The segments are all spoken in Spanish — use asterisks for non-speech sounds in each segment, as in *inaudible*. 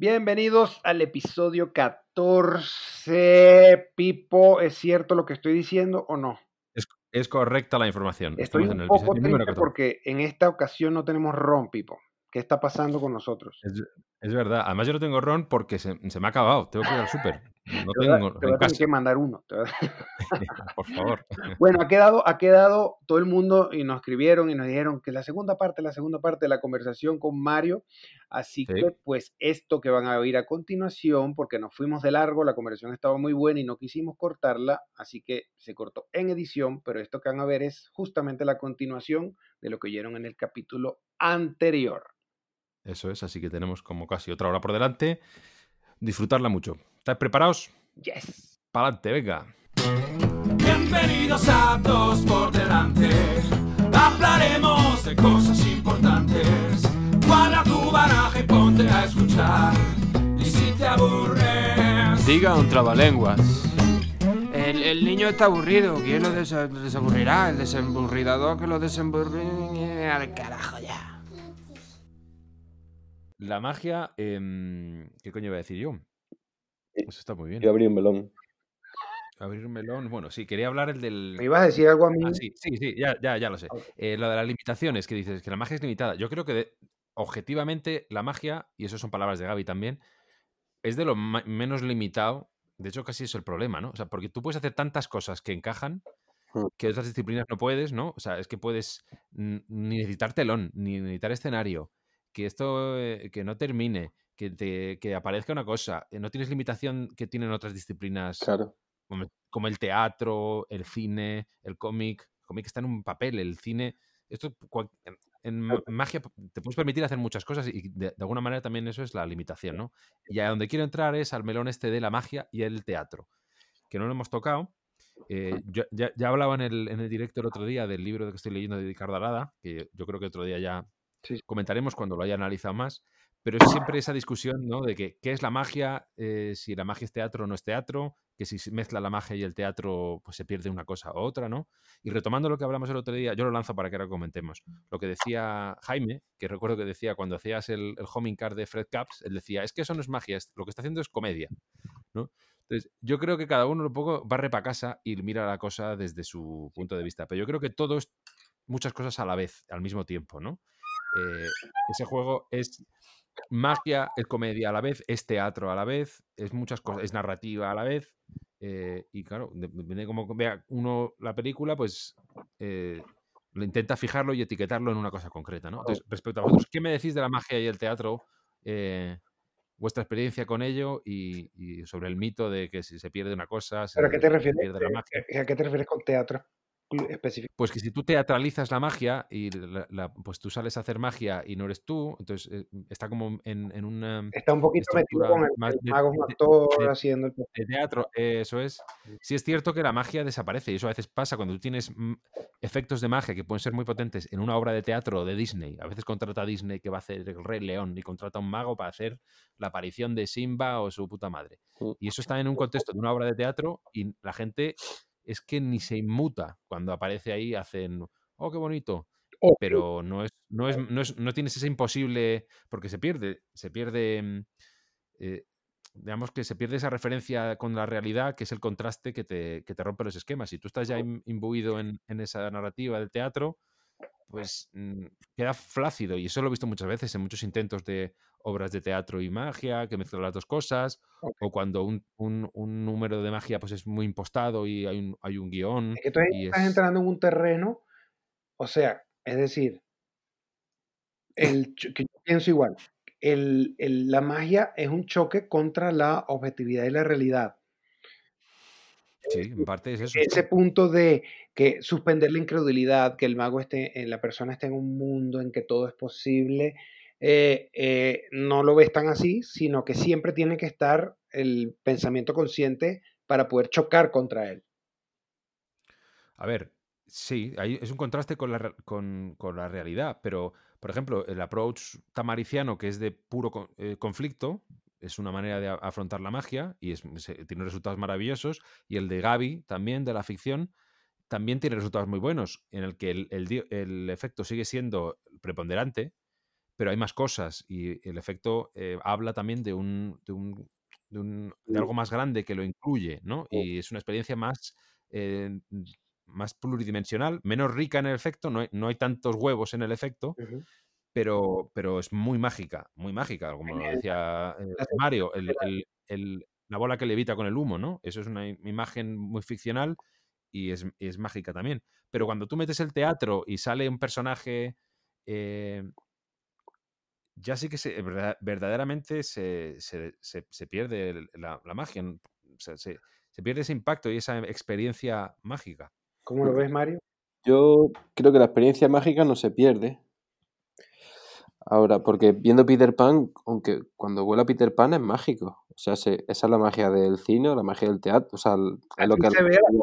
Bienvenidos al episodio 14. Pipo, ¿es cierto lo que estoy diciendo o no? Es, es correcta la información. Estoy Estamos un en el poco triste 14. porque en esta ocasión no tenemos ron, Pipo. ¿Qué está pasando con nosotros? Es, es verdad. Además, yo no tengo ron porque se, se me ha acabado. Tengo que ir al súper. No Te tengo te voy a tener que mandar uno. *laughs* *laughs* Por favor. *laughs* Bueno, ha quedado, ha quedado todo el mundo y nos escribieron y nos dijeron que la segunda parte, la segunda parte de la conversación con Mario. Así Sí. que, pues, esto que van a oír a continuación, porque nos fuimos de largo, la conversación estaba muy buena y no quisimos cortarla, así que se cortó en edición, pero esto que van a ver es justamente la continuación de lo que oyeron en el capítulo anterior. Eso es. Así que tenemos como casi otra hora por delante. Disfrutarla mucho. ¿Estáis preparados? Yes. Para adelante, venga. Bienvenidos a Dos por Delante. Hablaremos de cosas importantes. Cuadra tu baraja y ponte a escuchar. Y si te aburres, Diga un trabalenguas. El, el niño está aburrido. ¿Quién lo desa- desaburrirá? El desemburridador que lo desemburre al carajo ya. La magia. em, ¿Qué coño iba a decir yo? Eso está muy bien. Yo abrí un melón. Abrir un melón. Bueno, sí, quería hablar el del. ¿Me ibas a decir algo a mí? Ah, sí, sí, sí, ya, ya, ya lo sé. Eh, lo de las limitaciones, que dices que la magia es limitada. Yo creo que de- objetivamente la magia, y eso son palabras de Gaby también, es de lo menos limitado. De hecho, casi es el problema, ¿no? O sea, porque tú puedes hacer tantas cosas que encajan Mm. que otras disciplinas no puedes, ¿no? O sea, es que puedes ni necesitar telón, ni necesitar escenario, que esto, eh, que no termine, que, te, que aparezca una cosa. eh, No tienes limitación que tienen otras disciplinas Claro. como, como el teatro, el cine, el cómic. El cómic está en un papel, el cine. Esto cual- en, en ma- magia te puedes permitir hacer muchas cosas y de, de alguna manera también eso es la limitación, ¿no? Y a donde quiero entrar es al melón este de la magia y el teatro, que no lo hemos tocado. Eh, yo- ya, ya hablaba en el, en el directo el otro día del libro que estoy leyendo de Ricardo Arada, que yo creo que otro día ya Sí. comentaremos cuando lo haya analizado más, pero es siempre esa discusión, ¿no? De que, qué es la magia, eh, si la magia es teatro o no es teatro, que si se mezcla la magia y el teatro, pues se pierde una cosa u otra, ¿no? Y retomando lo que hablamos el otro día, yo lo lanzo para que ahora comentemos. Lo que decía Jaime, que recuerdo que decía cuando hacías el, el homing card de Fred Caps, él decía, es que eso no es magia, es- lo que está haciendo es comedia, ¿no? Entonces, yo creo que cada uno un poco barre para casa y mira la cosa desde su punto de vista. Pero yo creo que todo es muchas cosas a la vez, al mismo tiempo, ¿no? Eh, ese juego es magia, es comedia a la vez, es teatro a la vez, es muchas cosas, es narrativa a la vez. eh, y claro, de- depende de cómo vea uno la película, pues eh, lo intenta fijarlo y etiquetarlo en una cosa concreta, ¿no? Entonces, respecto a vosotros, ¿qué me decís de la magia y el teatro? Eh, vuestra experiencia con ello y, y sobre el mito de que si se pierde una cosa, se, ¿Pero a qué te se refieres? pierde la magia. ¿A qué te refieres con teatro específico? Pues que si tú teatralizas la magia y la- la- pues tú sales a hacer magia y no eres tú, entonces eh, está como en, en una Está un poquito metido con el, más el de, mago un actor de- haciendo el de teatro, eso es. Sí es cierto que la magia desaparece y eso a veces pasa cuando tú tienes mm, efectos de magia que pueden ser muy potentes en una obra de teatro de Disney. A veces contrata a Disney que va a hacer el Rey León y contrata a un mago para hacer la aparición de Simba o su puta madre. Mm. Y eso está en un contexto de una obra de teatro y la gente es que ni se inmuta cuando aparece ahí, hacen, oh, qué bonito. Oh, Pero no es, no es, no es, no tienes ese imposible, porque se pierde, se pierde, mm, eh, digamos que se pierde esa referencia con la realidad, que es el contraste que te, que te rompe los esquemas. Si tú estás ya im- imbuido en, en esa narrativa del teatro, pues mm, queda flácido. Y eso lo he visto muchas veces en muchos intentos de obras de teatro y magia, que mezclan las dos cosas, o cuando un, un- un número de magia pues es muy impostado y hay un, hay un guion. Es que tú y estás es- entrando en un terreno, o sea, es decir, el, que yo pienso igual, el, el- la magia es un choque contra la objetividad y la realidad. Sí, en parte es eso. Ese punto de que suspender la incredulidad, que el mago esté, eh, la persona esté en un mundo en que todo es posible, eh, eh, no lo ves tan así, sino que siempre tiene que estar el pensamiento consciente para poder chocar contra él. A ver, sí, es un contraste con la, con, la realidad, pero, por ejemplo, el approach tamariciano, que es de puro eh, conflicto, es una manera de afrontar la magia y tiene resultados maravillosos, y el de Gaby, también, de la ficción, también tiene resultados muy buenos, en el que el efecto sigue siendo preponderante, pero hay más cosas y el efecto eh, habla también de un, de un de, un, de, algo más grande que lo incluye, ¿no? Y es una experiencia más, eh, más pluridimensional, menos rica en el efecto, no hay, no hay tantos huevos en el efecto, uh -huh. pero, pero es muy mágica, muy mágica, como lo decía eh, Mario, el, el, el, la bola que levita con el humo, ¿no? Eso es una imagen muy ficcional y es, es mágica también. Pero cuando tú metes el teatro y sale un personaje... Eh, ya sí que se, verdaderamente se, se, se, se pierde la, la, magia, se, se, pierde ese impacto y esa experiencia mágica. ¿Cómo lo ves, Mario? Yo creo que la experiencia mágica no se pierde. Ahora, porque viendo Peter Pan, aunque cuando vuela Peter Pan es mágico. O sea, esa es la magia del cine, la magia del teatro. O sea, es lo que se ve la...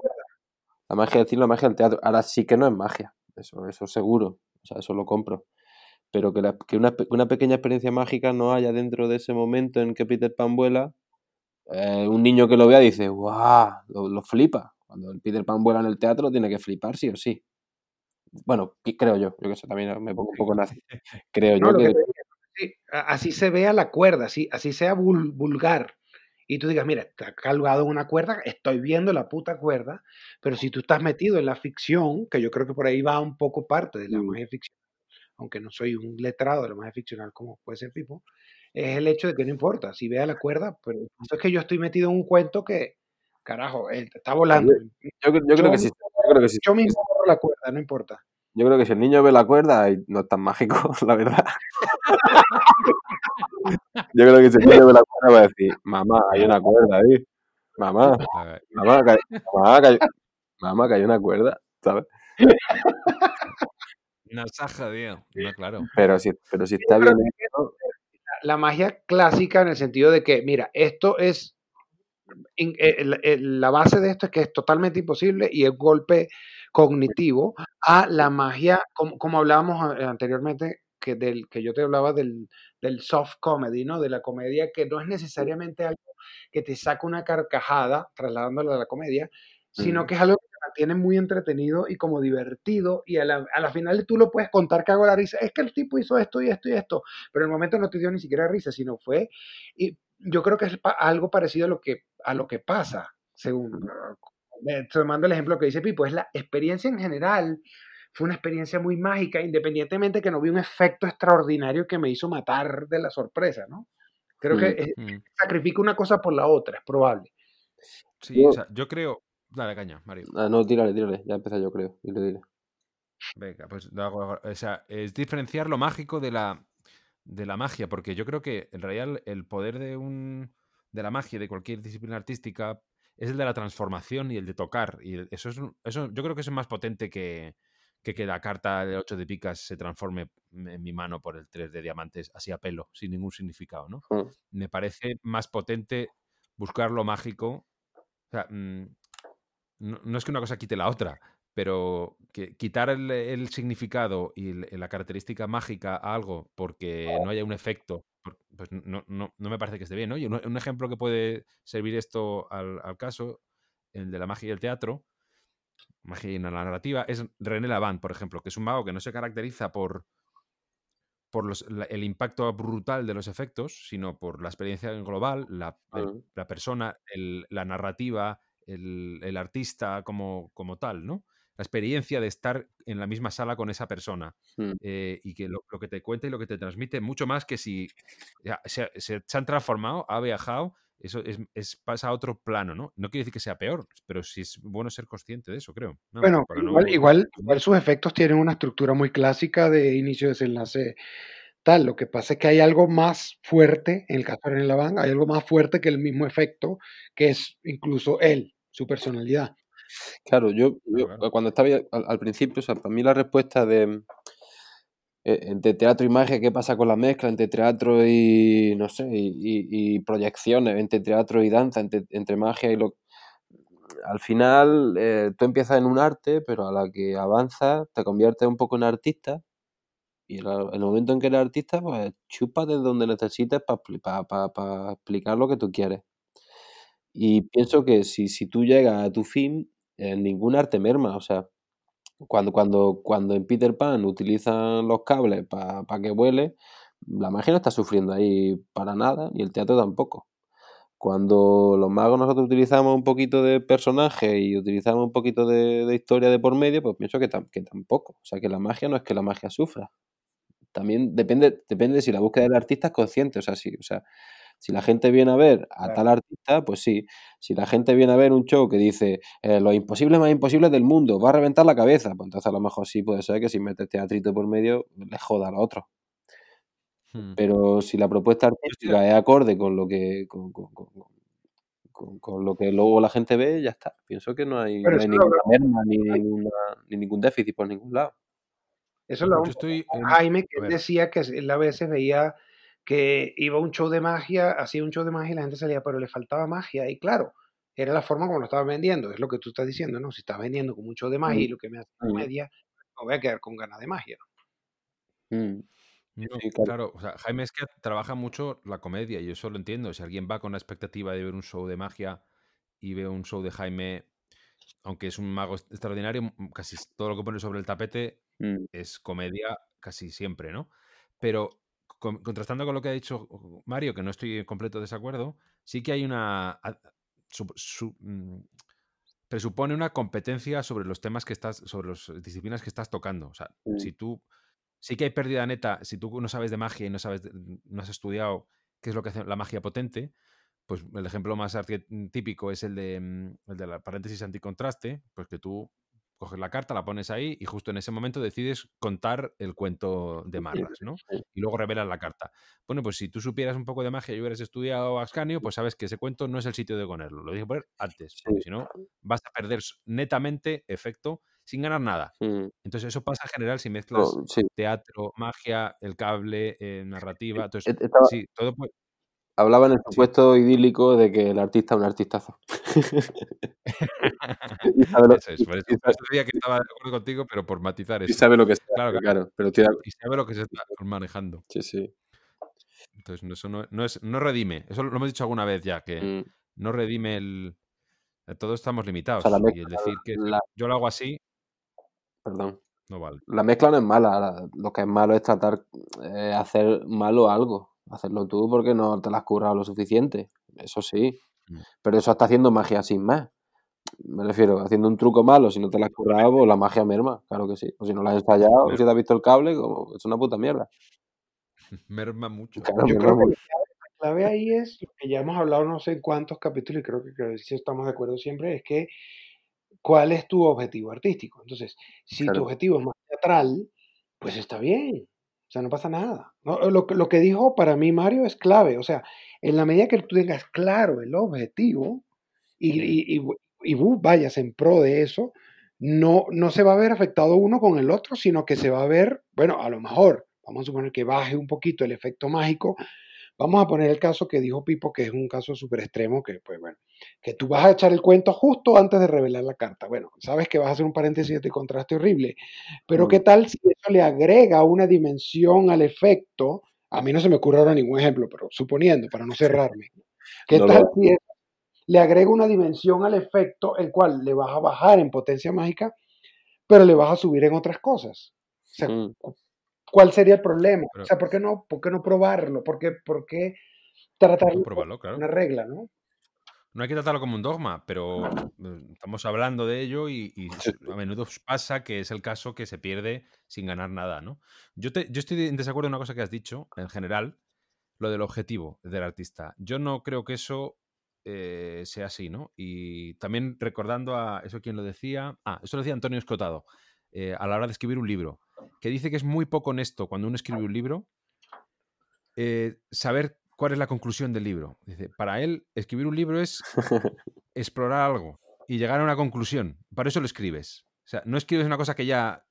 la magia del cine, la magia del teatro. Ahora sí que no es magia. Eso, eso seguro. O sea, eso lo compro pero que, la, que una, una, pequeña experiencia mágica no haya dentro de ese momento en que Peter Pan vuela, eh, un niño que lo vea dice, ¡guau! Lo, lo, flipa. Cuando el Peter Pan vuela en el teatro tiene que flipar sí o sí. Bueno, creo yo, yo que sé, también me pongo un poco nazi. *laughs* Creo no, yo que... que sí, así se vea la cuerda, así, así sea vul, vulgar. Y tú digas, mira, está colgado en una cuerda, estoy viendo la puta cuerda, pero si tú estás metido en la ficción, que yo creo que por ahí va un poco parte de la Mm. magia ficción, aunque no soy un letrado de la magia ficcional como puede ser Pipo, es el hecho de que no importa, si vea la cuerda, pero es que yo estoy metido en un cuento que, carajo, él está volando. Yo, yo, yo creo que sí. Yo creo que sí. Yo mismo borro la cuerda, no importa. Yo creo que si el niño ve la cuerda, no es tan mágico, *laughs* la verdad. Yo creo que si el niño ve la cuerda va a decir, mamá, hay una cuerda ahí. Mamá, *laughs* mamá, que hay, mamá, que hay, mamá, que hay una cuerda, ¿sabes? *laughs* Una saja, tío. No, claro. Pero si, pero si está bien. La magia clásica en el sentido de que, mira, esto es. La base de esto es que es totalmente imposible y es golpe cognitivo a la magia, como, como hablábamos anteriormente, que, del, que yo te hablaba del, del soft comedy, ¿no? De la comedia que no es necesariamente algo que te saca una carcajada, trasladándolo a la comedia, sino que es algo que te mantiene muy entretenido y como divertido y a la, a la final tú lo puedes contar que hago la risa, es que el tipo hizo esto y esto y esto, pero en el momento no te dio ni siquiera risa, sino fue, y yo creo que es algo parecido a lo que, a lo que pasa, según, eh, te mando el ejemplo que dice Pipo, es la experiencia en general, fue una experiencia muy mágica, independientemente que no vi un efecto extraordinario que me hizo matar de la sorpresa, ¿no? Creo que Mm. sacrifica una cosa por la otra, es probable. Sí, Yo- o sea, yo creo. Dale, caña, Mario. Ah, no, tírale, tírale. Ya empecé yo, creo. Dile, dile. Venga, pues lo hago. O sea, es diferenciar lo mágico de la, de la magia, porque yo creo que en realidad el poder de un de la magia de cualquier disciplina artística es el de la transformación y el de tocar. Y eso es un- eso yo creo que eso es más potente que, que que la carta del 8 de picas se transforme en mi mano por el 3 de diamantes así a pelo, sin ningún significado, ¿no? Mm. Me parece más potente buscar lo mágico. O sea, mm, no, no es que una cosa quite la otra, pero que quitar el, el significado y el- la característica mágica a algo porque no haya un efecto, pues no, no, no me parece que esté bien, ¿no? Y un, un ejemplo que puede servir esto al, al caso, el de la magia y el teatro, magia y la narrativa, es René Lavant, por ejemplo, que es un mago que no se caracteriza por, por los- la- el impacto brutal de los efectos, sino por la experiencia global, la, el- Mm. la persona, el- la narrativa, el, el artista como, como tal, ¿no? La experiencia de estar en la misma sala con esa persona Mm. eh, y que lo, lo que te cuenta y lo que te transmite, mucho más que si ya, se, se- se han transformado, ha viajado, eso es, es- pasa a otro plano, ¿no? No quiere decir que sea peor, pero sí es bueno ser consciente de eso, creo. ¿no? Bueno, no- igual, igual, igual sus efectos tienen una estructura muy clásica de inicio, desenlace, tal. Lo que pasa es que hay algo más fuerte, en el caso de René Laván, hay algo más fuerte que el mismo efecto, que es incluso él, su personalidad. Claro, yo, yo, Claro, cuando estaba al, al principio, o sea, para mí la respuesta de entre teatro y magia, ¿qué pasa con la mezcla entre teatro y, no sé, y, y- y proyecciones, entre teatro y danza, entre, entre magia y lo... Al final, eh, tú empiezas en un arte, pero a la que avanzas te conviertes un poco en artista y el, el momento en que eres artista, pues chupas desde donde necesites para explicar lo que tú quieres. Y pienso que si, si tú llegas a tu fin, eh, ningún arte merma. O sea, cuando, cuando, cuando en Peter Pan utilizan los cables para que vuele, La magia no está sufriendo ahí para nada, ni el teatro tampoco. Cuando los magos nosotros utilizamos un poquito de personaje y utilizamos un poquito de, de historia de por medio, pues pienso que, tam- que tampoco. O sea, que la magia no es que la magia sufra. También depende, depende si la búsqueda del artista es consciente. O sea, si, o sea, si la gente viene a ver a Claro. tal artista, pues sí. Si la gente viene a ver un show que dice eh, los imposibles más imposibles del mundo, va a reventar la cabeza, pues entonces a lo mejor sí puede ser que si metes teatrito por medio, le joda a los otros. Hmm. Pero si la propuesta artística es acorde con lo que con, con- con- con- con lo que luego la gente ve, ya está. Pienso que no hay, no hay ninguna merma ni, ninguna- ni ningún déficit por ningún lado. Eso lo Yo estoy en- Jaime, que decía que él a veces veía que iba a un show de magia, hacía un show de magia y la gente salía, pero le faltaba magia. Y claro, era la forma como lo estaba vendiendo, es lo que tú estás diciendo, ¿no? Si estás vendiendo como un show de magia y lo que me hace Mm. comedia, me voy a quedar con ganas de magia. ¿no? Mm, No, claro. o sea, Jaime es que trabaja mucho la comedia y yo eso lo entiendo. Si alguien va con la expectativa de ver un show de magia y ve un show de Jaime, aunque es un mago extraordinario, m- casi todo lo que pone sobre el tapete Mm, es comedia casi siempre, ¿no? Pero con- contrastando con lo que ha dicho Mario, que no estoy en completo desacuerdo, sí que hay una... a- su- su- mm, presupone una competencia sobre los temas que estás, sobre las disciplinas que estás tocando. O sea, Mm. si tú... Sí que hay pérdida neta, si tú no sabes de magia y no sabes, no has estudiado qué es lo que hace la magia potente, pues el ejemplo más típico es el de, mm, el de la paréntesis anticontraste, pues que tú coges la carta, la pones ahí y justo en ese momento decides contar el cuento de Marras, ¿no? Y luego revelas la carta. Bueno, pues si tú supieras un poco de magia y hubieras estudiado Ascanio, pues sabes que ese cuento no es el sitio de ponerlo. Lo dije poner antes, porque si no vas a perder netamente efecto sin ganar nada. Entonces eso pasa en general si mezclas no, sí. teatro, magia, el cable, eh, narrativa. Entonces, Estaba, sí, todo puede... hablaba en el Sí. supuesto idílico de que el artista es un artistazo. *laughs* y sabe lo, Eso es, por eso, decía que estaba de acuerdo contigo, pero por matizar y eso. sabe lo que sea, Claro, claro. claro. Pero estoy de acuerdo. Y sabe lo que se está manejando. Sí, sí. Entonces, eso no, no es, no redime. Eso lo hemos dicho alguna vez ya, que Mm, no redime el... eh, Todos estamos O limitados. sea, la y el decir que la, yo lo hago así, perdón. no vale. La mezcla no es mala, la- lo que es malo es tratar eh, hacer malo algo. Hacerlo tú porque no te la has currado lo suficiente. Eso sí. Mm. Pero eso está haciendo magia sin más. Me refiero, haciendo un truco malo, si no te la has currado, pues la magia merma, claro que sí. O si no la has ensayado, si te has visto el cable, como, es una puta mierda. *laughs* merma mucho. Claro, Yo merma creo que la clave ahí es, lo que ya hemos hablado no sé en cuántos capítulos y creo que, que sí estamos de acuerdo siempre, es que cuál es tu objetivo artístico. Entonces, si tu objetivo es más teatral, pues está bien. Sea, no pasa nada. No, lo, que- lo que dijo para mí Mario es clave. O sea, en la medida que tú tengas claro el objetivo y, y, y, y vos vayas en pro de eso, no, no se va a ver afectado uno con el otro, sino que se va a ver, bueno, a lo mejor, vamos a suponer que baje un poquito el efecto mágico. Vamos a poner el caso que dijo Pipo, que es un caso súper extremo, que pues bueno, que tú vas a echar el cuento justo antes de revelar la carta. Bueno, sabes que vas a hacer un paréntesis de contraste horrible, pero ¿qué Mm, tal si eso le agrega una dimensión al efecto? A mí no se me ocurre ahora ningún ejemplo, pero suponiendo, para no cerrarme. ¿Qué No tal si eso le agrega una dimensión al efecto, el cual le vas a bajar en potencia mágica, pero le vas a subir en otras cosas? O sea, mm, ¿cuál sería el problema? O sea, ¿por qué no, por qué no probarlo? ¿Por qué, por qué tratarlo no, claro. una regla, no? No hay que tratarlo como un dogma, pero eh, estamos hablando de ello y, a menudo pasa que es el caso que se pierde sin ganar nada, ¿no? Yo, te- yo estoy en desacuerdo en una cosa que has dicho, en general, lo del objetivo del artista. Yo no creo que eso eh, sea así, ¿no? Y también recordando a eso quien lo decía, ah, eso lo decía Antonio Escotado, eh, a la hora de escribir un libro, que dice que es muy poco honesto cuando uno escribe un libro eh, saber cuál es la conclusión del libro. Dice, para él, escribir un libro es *laughs* explorar algo y llegar a una conclusión. Para eso lo escribes. O sea, no escribes una cosa que ya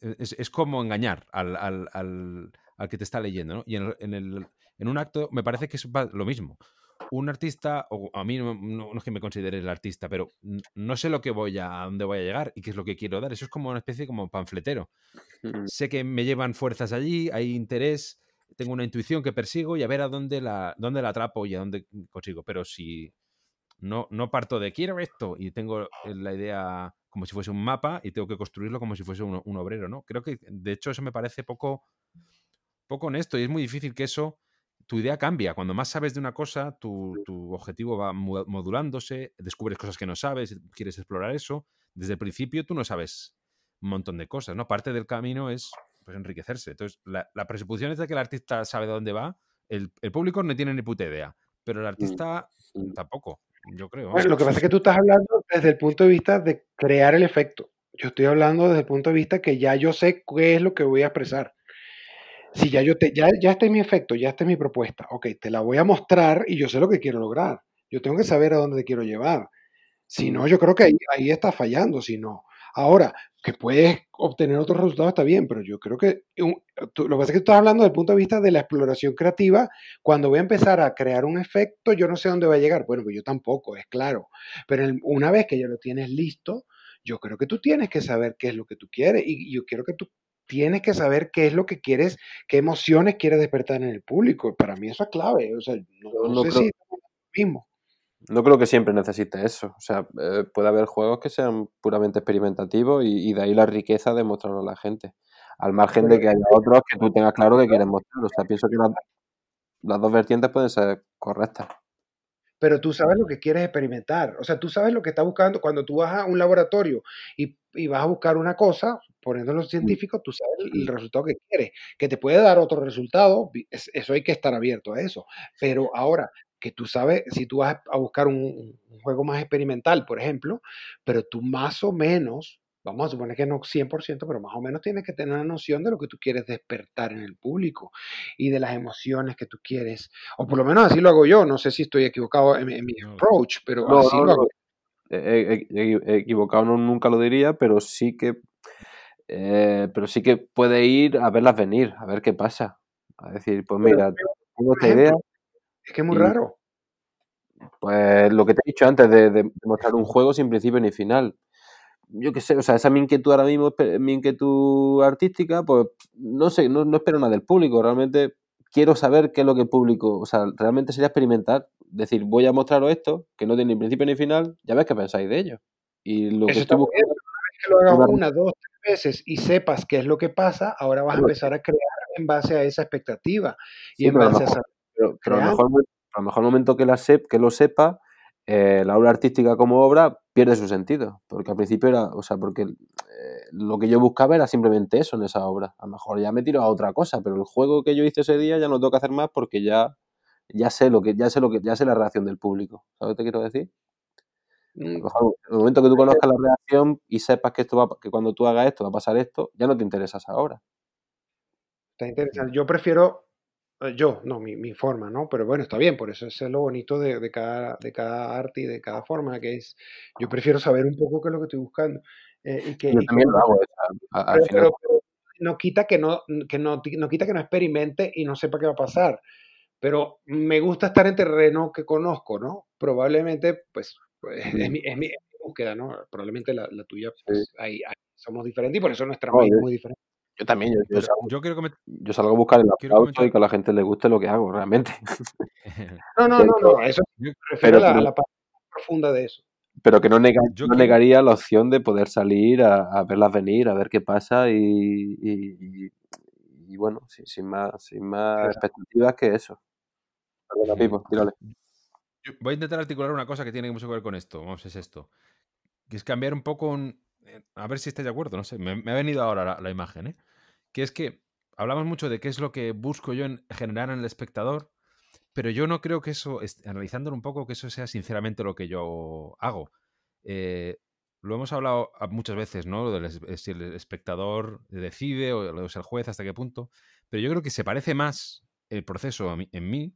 eh, es, es como engañar al, al- al- al que te está leyendo, ¿no? Y en, el- en el- en un acto me parece que es lo mismo. Un artista, o a mí no, no- no es que me considere el artista, pero no sé lo que voy a, a dónde voy a llegar y qué es lo que quiero dar. Eso es como una especie como panfletero. Sé que me llevan fuerzas allí, hay interés, tengo una intuición que persigo y a ver a dónde la, dónde la atrapo y a dónde consigo. Pero si no, no parto de quiero esto y tengo la idea como si fuese un mapa y tengo que construirlo como si fuese un, un obrero, ¿no? Creo que de hecho eso me parece poco, poco honesto y es muy difícil que eso, tu idea cambia. Cuando más sabes de una cosa, tu, tu objetivo va mo- modulándose, descubres cosas que no sabes, quieres explorar eso. Desde el principio tú no sabes un montón de cosas, ¿no? Parte del camino es pues, enriquecerse. Entonces, la, la presuposición es de que el artista sabe dónde va, el, el público no tiene ni puta idea, pero el artista Mm. tampoco, yo creo. Bueno, lo que pasa es que tú estás hablando desde el punto de vista de crear el efecto. Yo estoy hablando desde el punto de vista que ya yo sé qué es lo que voy a expresar. Si ya yo te, ya, ya este es mi efecto, ya esta es mi propuesta, ok, te la voy a mostrar y yo sé lo que quiero lograr. Yo tengo que saber a dónde te quiero llevar. Si no, yo creo que ahí, ahí está fallando, si no. Ahora, que puedes obtener otros resultados está bien, pero yo creo que tú- lo que pasa es que tú estás hablando desde el punto de vista de la exploración creativa. Cuando voy a empezar a crear un efecto, yo no sé dónde va a llegar. Bueno, pues yo tampoco, es claro. Pero una vez que ya lo tienes listo, yo creo que tú tienes que saber qué es lo que tú quieres y yo quiero que tú tienes que saber qué es lo que quieres, qué emociones quieres despertar en el público. Para mí eso es clave. O sea, no, Yo no no sé creo- si mismo. No creo que siempre necesite eso. O sea, eh, puede haber juegos que sean puramente experimentativos y, y de ahí la riqueza de mostrarlo a la gente. Al margen de que haya otros que tú tengas claro que quieres mostrar. O sea, pienso que las, las dos vertientes pueden ser correctas. pero tú sabes lo que quieres experimentar. O sea, tú sabes lo que estás buscando. Cuando tú vas a un laboratorio y, y vas a buscar una cosa, poniéndolo científico, tú sabes el, resultado que quieres. Que te puede dar otro resultado, eso hay que estar abierto a eso. Pero ahora, que tú sabes, si tú vas a buscar un, un juego más experimental, por ejemplo, pero tú más o menos, vamos a suponer que no 100%, pero más o menos tienes que tener una noción de lo que tú quieres despertar en el público y de las emociones que tú quieres o por lo menos así lo hago yo. No sé si estoy equivocado en, mi- en mi No. approach, pero No, así no, lo hago. Eh, eh, eh, equivocado no, nunca lo diría, pero sí que eh, pero sí que puede ir a verlas venir, a ver qué pasa. A decir, pues mira, tengo esta idea, es que es muy y raro. pues lo que te he dicho antes de, de mostrar un juego sin principio ni final. Yo qué sé, o sea, esa mi inquietud ahora mismo, mi inquietud artística, pues no sé, no, no espero nada del público. Realmente quiero saber qué es lo que el público, o sea, realmente sería experimentar. Decir, voy a mostraros esto, que no tiene ni principio ni final, ya ves qué pensáis de ello. Y lo que Eso está estoy muy bien, buscando pero una vez que lo hagas una- una, dos, tres veces y sepas qué es lo que pasa, ahora vas a empezar a crear en base a esa expectativa y sí, en base a saber pero, pero a lo mejor, a lo mejor el momento que, la sep- que lo sepa, eh, la obra artística como obra pierde su sentido. Porque al principio era, o sea, porque eh, lo que yo buscaba era simplemente eso en esa obra. A lo mejor ya me tiro a otra cosa, pero el juego que yo hice ese día ya no tengo que hacer más porque ya, ya sé lo que, ya sé lo que, ya sé la reacción del público. ¿Sabes lo que te quiero decir? A en el momento que tú conozcas la reacción y sepas que esto va, que cuando tú hagas esto va a pasar esto, ya no te interesa esa obra. Está interesante. Yo prefiero, eh, yo, no, mi, mi forma, ¿no? Pero bueno, está bien, por eso eso es lo bonito de, de cada, de cada arte y de cada forma, que es, yo prefiero saber un poco qué es lo que estoy buscando. eh, y que, Yo y que también lo hago, a- al pero, final. pero- pero no quita que no, que no, no quita que no experimente y no sepa qué va a pasar. Pero me gusta estar en terreno que conozco, ¿no? Probablemente, pues, pues, *laughs* es, mi, es mi- es mi búsqueda, ¿no? Probablemente la, la tuya, Sí. pues, ahí, ahí somos diferentes y por eso nuestra No, es muy diferente. yo también, yo, yo salgo, yo quiero, yo salgo a buscar el aplauso y que a la gente le guste lo que hago, realmente. *laughs* No, no, no, no, eso Yo, me refiero pero, a la, a la parte profunda de eso. pero que no, nega- yo no negaría la opción de poder salir a, a verlas venir, a ver qué pasa y, y, y- y bueno, sin, sin más, sin más expectativas que eso. Perdona. Pipo, tírale. Voy a intentar articular una cosa que tiene mucho que ver con esto. Vamos, es esto. Que es cambiar un poco. eh, A ver si estáis de acuerdo, no sé. Me, ha venido ahora la, imagen, ¿eh? Que es que hablamos mucho de qué es lo que busco yo en generar en el espectador, pero yo no creo que eso, es- analizándolo un poco, que eso sea sinceramente lo que yo hago. Eh, lo hemos hablado muchas veces, ¿no? Lo si el espectador decide o es el juez, hasta qué punto. Pero yo creo que se parece más el proceso en mí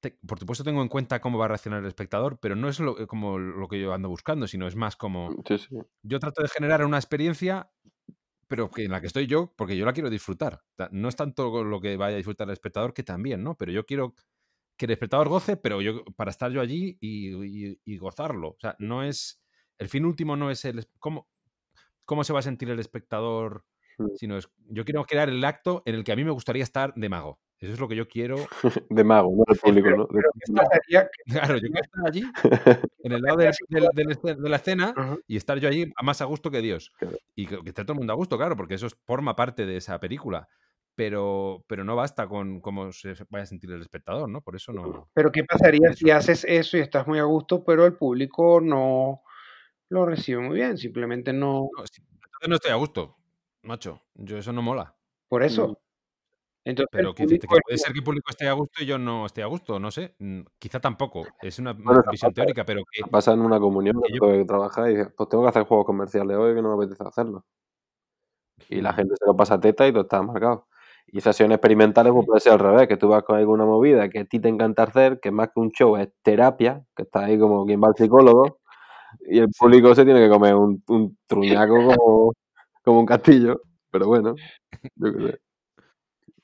te- por supuesto tengo en cuenta cómo va a reaccionar el espectador, pero no es lo, eh, como lo que yo ando buscando, sino es más como Sí, sí. yo trato de generar una experiencia, pero que en la que estoy yo, porque yo la quiero disfrutar. No es tanto lo que vaya a disfrutar el espectador, que también, ¿no? Pero yo quiero que el espectador goce, pero yo para estar yo allí y, y- y gozarlo. O sea, no es. El fin último no es el. ¿Cómo, cómo se va a sentir el espectador? Mm. Sino es. Yo quiero crear el acto en el que a mí me gustaría estar de mago. Eso es lo que yo quiero. *laughs* De mago, no del público, ¿no? De- pero ¿qué pasaría? ¿Qué Claro, yo quiero estar allí, *laughs* en el lado de la escena, y estar yo allí a más a gusto que Dios. Claro. Y que, esté todo el mundo a gusto, claro, porque eso es- forma parte de esa película. pero, pero no basta con cómo se vaya a sentir el espectador, ¿no? Por eso no. Pero ¿qué pasaría si haces eso y estás muy a gusto, pero el público no lo recibe muy bien? Simplemente no. No, no estoy a gusto, macho. Yo eso no mola. Por Mm. eso. Entonces, Pero que, puede ser que el público esté a gusto y yo no esté a gusto, no sé. Mm, Quizá tampoco. Es una Bueno, visión pasa, teórica, pero que, pasa en una comunión que yo- que trabajar y dices, pues tengo que hacer juegos comerciales hoy que no me apetece hacerlo. Y la gente se lo pasa teta y todo está marcado. Y sesiones experimentales pues puede ser al revés, que tú vas con alguna movida que a ti te encanta hacer, que más que un show es terapia, que está ahí como quien va al psicólogo, y el Sí. público se tiene que comer un, un truñaco *laughs* como, como un castillo. Pero bueno, yo qué sé.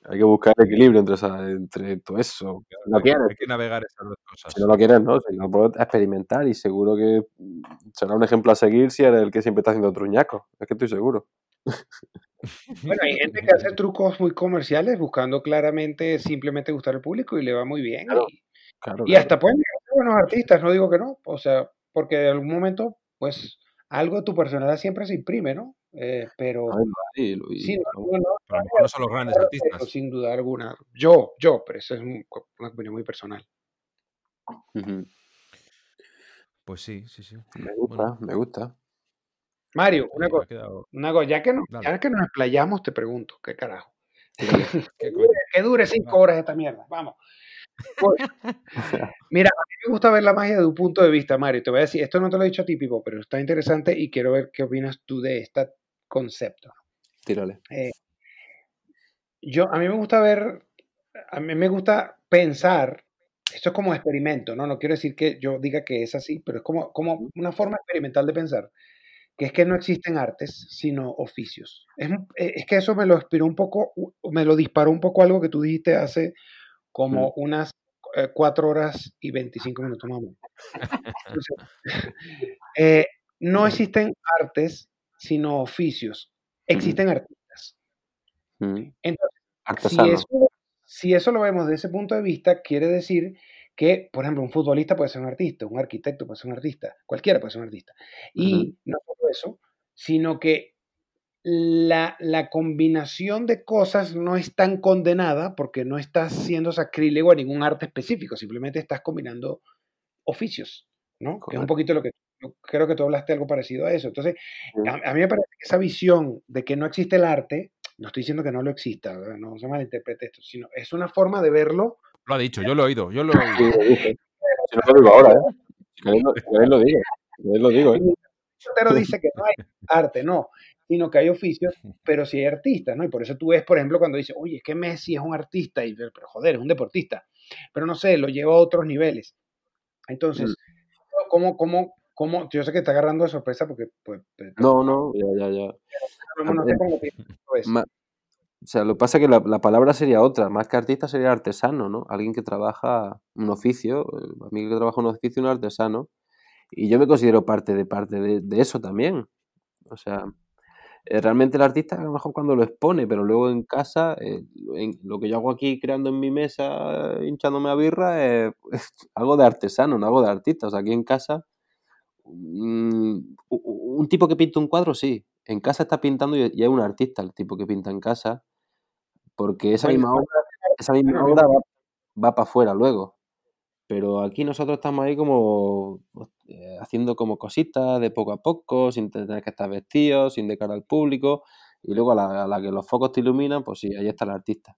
Hay que buscar equilibrio entre, esa, entre todo eso. Claro, Si no hay, que, quieres, hay que navegar esas dos cosas. si no lo quieres, no. Si no, puedes experimentar y seguro que mm, será un ejemplo a seguir si eres el que siempre está haciendo truñaco. Es que estoy seguro. Bueno, hay gente que hace trucos muy comerciales buscando claramente simplemente gustar al público y le va muy bien. Claro, Y, claro, y claro. hasta pueden llegar a ser buenos artistas, no digo que no. O sea, porque en algún momento, pues, algo de tu personalidad siempre se imprime, ¿no? Eh, pero Ay, sí, no, son los grandes pero artistas. sin duda alguna. Yo, yo, pero eso es un- una opinión muy personal. Pues sí, sí, sí. Me gusta, Bueno, me gusta. Mario, una me ha cosa, quedado. una cosa, ya que, no, Dale. ya que nos explayamos, te pregunto, ¿qué carajo? ¿Qué *laughs* Que dure, que dure cinco horas esta mierda, vamos. Pues, *laughs* mira, a mí me gusta ver la magia de un punto de vista, Mario. Te voy a decir, esto no te lo he dicho a ti, Pipo, pero está interesante y quiero ver qué opinas tú de este concepto. Tírale. Eh, yo, a mí me gusta ver, a mí me gusta pensar, esto es como experimento, ¿no? No quiero decir que yo diga que es así, pero es como, como una forma experimental de pensar, que es que no existen artes, sino oficios. Es, eh, es que eso me lo inspiró un poco, me lo disparó un poco algo que tú dijiste hace como unas eh, cuatro horas y 25 minutos más o menos. *laughs* Entonces, *laughs* eh, no existen artes, sino oficios. Existen artistas. Mm. Entonces, si eso, si eso lo vemos desde ese punto de vista, quiere decir que, por ejemplo, un futbolista puede ser un artista, un arquitecto puede ser un artista, cualquiera puede ser un artista. Y no solo eso, sino que la, la combinación de cosas no es tan condenada porque no estás siendo sacrílego a ningún arte específico, simplemente estás combinando oficios, ¿no? Que es un poquito lo que creo que tú hablaste algo parecido a eso. Entonces, a, a mí me parece que esa visión de que no existe el arte, no estoy diciendo que no lo exista, ¿verdad? no se malinterprete esto, sino es una forma de verlo. Lo ha dicho, yo lo he oído, yo lo he oído. Si no lo digo ahora, ¿eh? Queréis lo, digo. Queréis lo digo, ¿eh? Pero dice que no hay arte, no, sino que hay oficios, pero sí hay artistas, ¿no? Y por eso tú ves, por ejemplo, cuando dice, oye, es que Messi es un artista, y, pero joder, es un deportista, pero no sé, lo lleva a otros niveles. Entonces, ¿cómo, cómo, cómo? Yo sé que está agarrando de sorpresa porque, pues, No, no, ya, ya, ya. no, no sé cómo lo piensas tú eso. Ma- o sea, lo que pasa es que la, la palabra sería otra, más que artista sería artesano, ¿no? Alguien que trabaja un oficio, eh, a mí que trabaja un oficio, un artesano, y yo me considero parte de parte de, de eso también. O sea, eh, realmente el artista a lo mejor cuando lo expone, pero luego en casa, eh, en- lo que yo hago aquí creando en mi mesa, eh, hinchándome a birra, *laughs* es algo de artesano, no algo de artista. O sea, aquí en casa, un tipo que pinta un cuadro, sí. En casa está pintando y es un artista el tipo que pinta en casa, porque esa misma obra, esa misma obra va, va para afuera luego. Pero aquí nosotros estamos ahí como eh, haciendo como cositas de poco a poco, sin tener que estar vestidos, sin de cara al público, y luego a la, a la que los focos te iluminan, pues sí, ahí está el artista.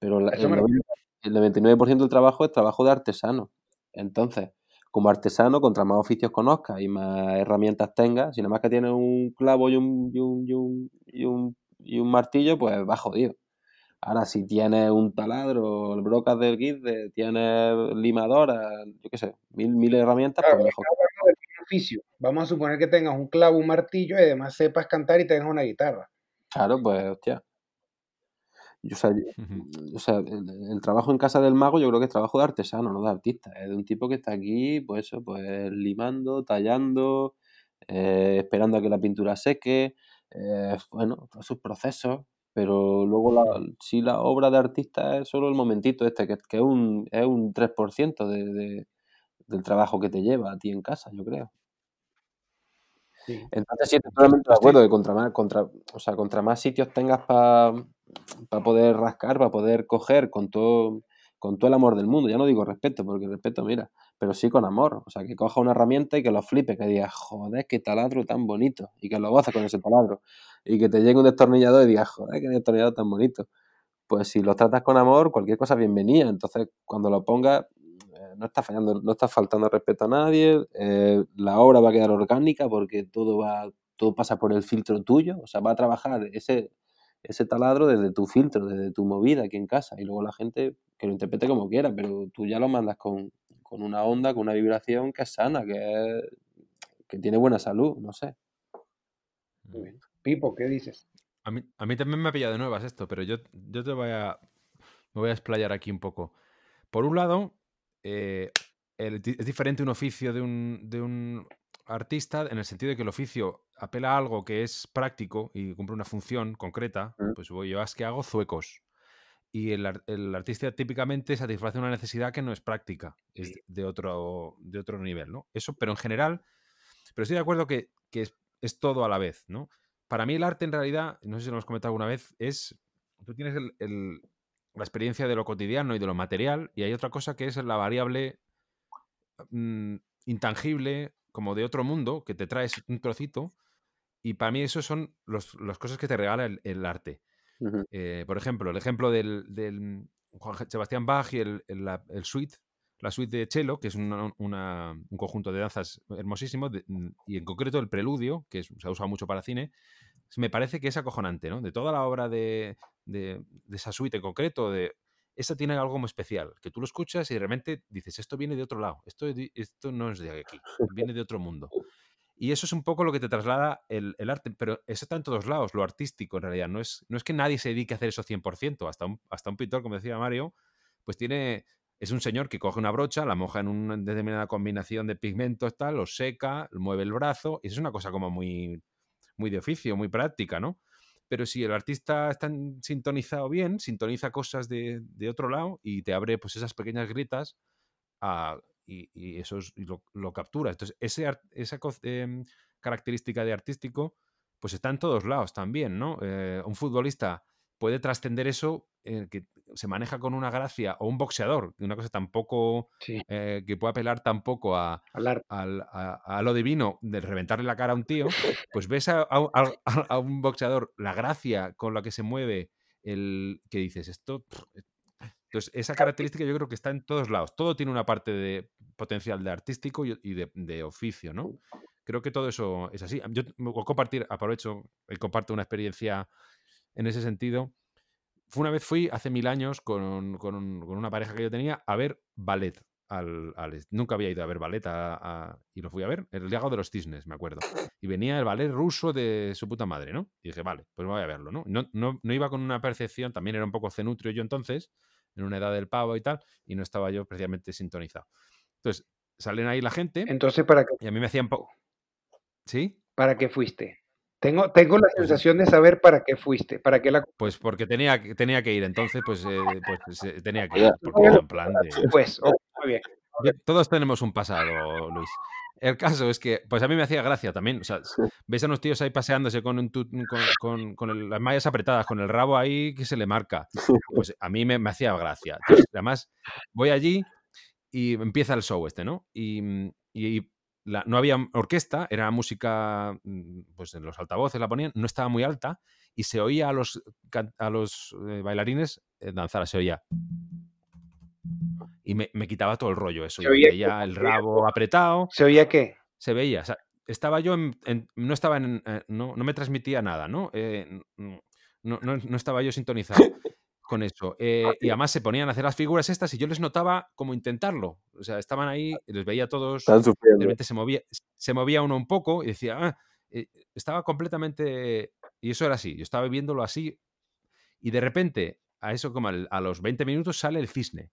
Pero la- el, me lo- 90 el 99% del trabajo es trabajo de artesano. Entonces, como artesano, contra más oficios conozcas y más herramientas tengas, si nada más que tienes un clavo y un, y un, y un, y un, y un martillo, pues vas jodido. Ahora, si tienes un taladro, el brocas del guide, tienes limadora, yo qué sé, mil, mil herramientas, Claro, pues mejor. oficio. Vamos a suponer que tengas un clavo, un martillo y además sepas cantar y tengas una guitarra. Claro, pues, hostia. Yo, o sea, yo- Ujú. o sea, el, el trabajo en casa del mago yo creo que es trabajo de artesano, no de artista. Es de un tipo que está aquí, pues eso, pues limando, tallando, eh, esperando a que la pintura seque, eh, bueno, todos sus procesos. Pero luego la, sí la obra de artista es solo el momentito este, que, que es un, es un 3% de, de- del trabajo que te lleva a ti en casa, yo creo. Sí. Entonces sí, estoy totalmente de acuerdo que contra más, contra, o sea, contra más sitios tengas para para poder rascar, para poder coger con todo, con todo el amor del mundo. Ya no digo respeto, porque respeto, mira, pero sí con amor. O sea, que coja una herramienta y que lo flipe, que diga, joder, qué taladro tan bonito, y que lo goce con ese taladro. Y que te llegue un destornillador y diga, joder, qué destornillador tan bonito. Pues si lo tratas con amor, cualquier cosa bienvenida. Entonces, cuando lo pongas, eh, no está fallando, no está faltando respeto a nadie, eh, la obra va a quedar orgánica porque todo va, todo pasa por el filtro tuyo, o sea, va a trabajar ese, ese taladro desde tu filtro, desde tu movida aquí en casa, y luego la gente que lo interprete como quiera, pero tú ya lo mandas con, con una onda, con una vibración que es sana, que, es- que tiene buena salud, no sé. Muy bien. Pipo, ¿qué dices? A mí, a mí también me ha pillado de nuevas esto, pero yo, yo te voy a. Me voy a explayar aquí un poco. Por un lado, eh, el es diferente un oficio de un, de un artista en el sentido de que el oficio apela a algo que es práctico y cumple una función concreta. Pues voy yo es que hago zuecos. Y el, el artista típicamente satisface una necesidad que no es práctica, es de otro, de otro nivel, ¿no? Eso, pero en general, pero estoy de acuerdo que, que es, es todo a la vez, ¿no? Para mí el arte en realidad, no sé si lo hemos comentado alguna vez, es, tú tienes el- el- la experiencia de lo cotidiano y de lo material y hay otra cosa que es la variable mm, intangible, como de otro mundo, que te traes un trocito y para mí eso son los- las cosas que te regala el- el arte. Eh, por ejemplo, el ejemplo del, del Juan Sebastián Bach y el, el- la- el suite, la suite de cello, que es una- una- un conjunto de danzas hermosísimo, de- mm, y en concreto el preludio, que es- se ha usado mucho para cine, me parece que es acojonante, ¿no? De toda la obra de, de- de esa suite en concreto, de, esa tiene algo muy especial, que tú lo escuchas y de repente dices, esto viene de otro lado, esto, esto no es de aquí, viene de otro mundo. Y eso es un poco lo que te traslada el, el arte, pero eso está en todos lados, lo artístico en realidad. No es, no es que nadie se dedique a hacer eso 100%, hasta un, hasta un pintor, como decía Mario, pues tiene, es un señor que coge una brocha, la moja en una determinada combinación de pigmentos, tal, lo seca, mueve el brazo, y eso es una cosa como muy, muy de oficio, muy práctica, ¿no? Pero si el artista está sintonizado bien, sintoniza cosas de, otro lado y te abre pues esas pequeñas gritas a- y, eso lo, captura. Entonces, esa em, característica de artístico, pues está en todos lados también, ¿no? Eh, un futbolista puede trascender eso, eh, que se maneja con una gracia, o un boxeador, una cosa tampoco Sí, eh, que pueda apelar tampoco a, a, a lo divino de reventarle la cara a un tío, *laughs* pues ves *laughs* a, un boxeador la gracia con la que se mueve el que dices esto. eh". Entonces, esa característica yo creo que está en todos lados. Todo tiene una parte de potencial de artístico y, y de, de oficio, ¿no? Creo que todo eso es así. Yo me voy a compartir, aprovecho y comparto una experiencia en ese sentido. Fue una vez fui, hace mil años, con, con un- con una pareja que yo tenía, a ver ballet. Al, al- nunca había ido a ver ballet a- a- y lo fui a ver, el Lago de los Cisnes, me acuerdo. Y venía el ballet ruso de su puta madre, ¿no? Y dije, vale, pues voy a verlo, ¿no? No, no, no iba con una percepción, también era un poco cenutrio yo entonces, en una edad del pavo y tal, y no estaba yo precisamente sintonizado. Entonces, salen ahí la gente Entonces, ¿para qué, y a mí me hacían poco... ¿Sí? para qué fuiste? Tengo, tengo la Pues- sensación de saber para qué fuiste, para qué la... Pues porque tenía, que- tenía que ir, entonces pues, eh, pues eh, tenía que ir, porque era en plan *laughs* de... Pues, ok, muy bien. Todos tenemos un pasado, Luis. El caso es que, pues a mí me hacía gracia también. O sea, ves a unos tíos ahí paseándose con, un tu- con, con- con el- las mallas apretadas, con el rabo ahí que se le marca. Pues a mí me, me hacía gracia. Entonces, además, voy allí y empieza el show este, ¿no? Y, y la- no había orquesta, era música, mm, pues en los altavoces la ponían, no estaba muy alta y se oía a los, a los eh, bailarines eh, danzar, se oía. Y me, me quitaba todo el rollo eso. Se oía veía el rabo apretado, ¿Se oía qué? se veía. o sea, estaba yo en, en- no estaba en, eh, no, no me transmitía nada, ¿no? Eh, no, no- no estaba yo sintonizado *laughs* con eso. Eh, y además se ponían a hacer las figuras estas y yo les notaba como intentarlo. O sea, estaban ahí, les veía a todos de repente se movía, se movía uno un poco y decía, "Ah", eh, estaba completamente... Y eso era así, yo estaba viéndolo así y de repente, a eso como al- a los 20 minutos sale el cisne,